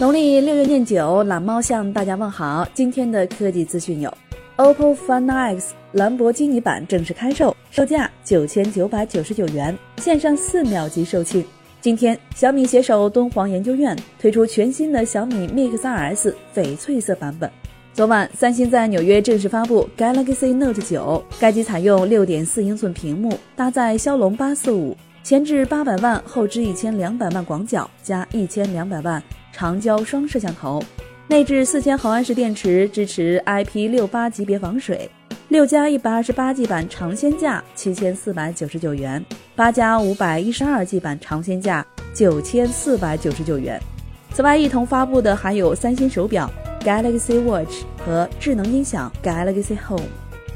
农历六月廿九，懒猫向大家问好。今天的科技资讯有：OPPO Find X 兰博基尼版正式开售，售价九千九百九十九元，线上四秒级售罄。今天，小米携手敦煌研究院推出全新的小米 Mix 2S 翡翠色版本。昨晚，三星在纽约正式发布 Galaxy Note 9，该机采用六点四英寸屏幕，搭载骁龙八四五，前置八百万，后置一千两百万广角加一千两百万。长焦双摄像头，内置四千毫安时电池，支持 IP 六八级别防水。六加一百二十八 G 版尝鲜价七千四百九十九元，八加五百一十二 G 版尝鲜价九千四百九十九元。此外，一同发布的还有三星手表 Galaxy Watch 和智能音响 Galaxy Home。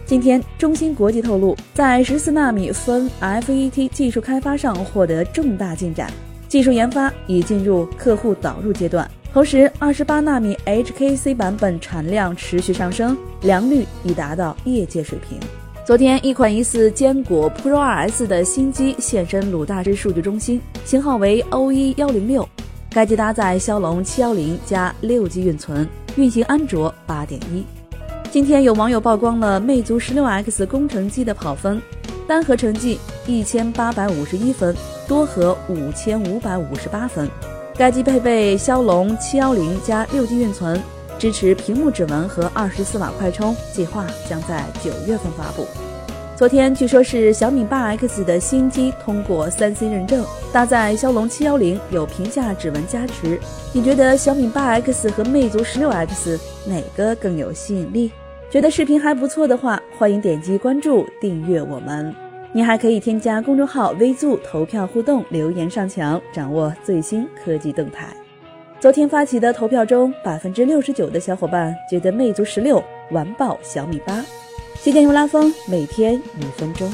今天，中芯国际透露，在十四纳米分 FET 技术开发上获得重大进展。技术研发已进入客户导入阶段，同时，二十八纳米 HKC 版本产量持续上升，良率已达到业界水平。昨天，一款疑似坚果 Pro 2S 的新机现身鲁大师数据中心，型号为 O1 幺零六，该机搭载骁龙七幺零加六 G 运存，运行安卓八点一。今天有网友曝光了魅族十六 X 工程机的跑分，单核成绩一千八百五十一分。多核五千五百五十八分，该机配备骁龙七幺零加六 G 运存，支持屏幕指纹和二十四瓦快充，计划将在九月份发布。昨天据说是小米八 X 的新机通过三 C 认证，搭载骁龙七幺零，有屏下指纹加持。你觉得小米八 X 和魅族十六 X 哪个更有吸引力？觉得视频还不错的话，欢迎点击关注订阅我们。你还可以添加公众号“微助”投票互动，留言上墙，掌握最新科技动态。昨天发起的投票中，百分之六十九的小伙伴觉得魅族十六完爆小米八。旗舰用拉风，每天一分钟。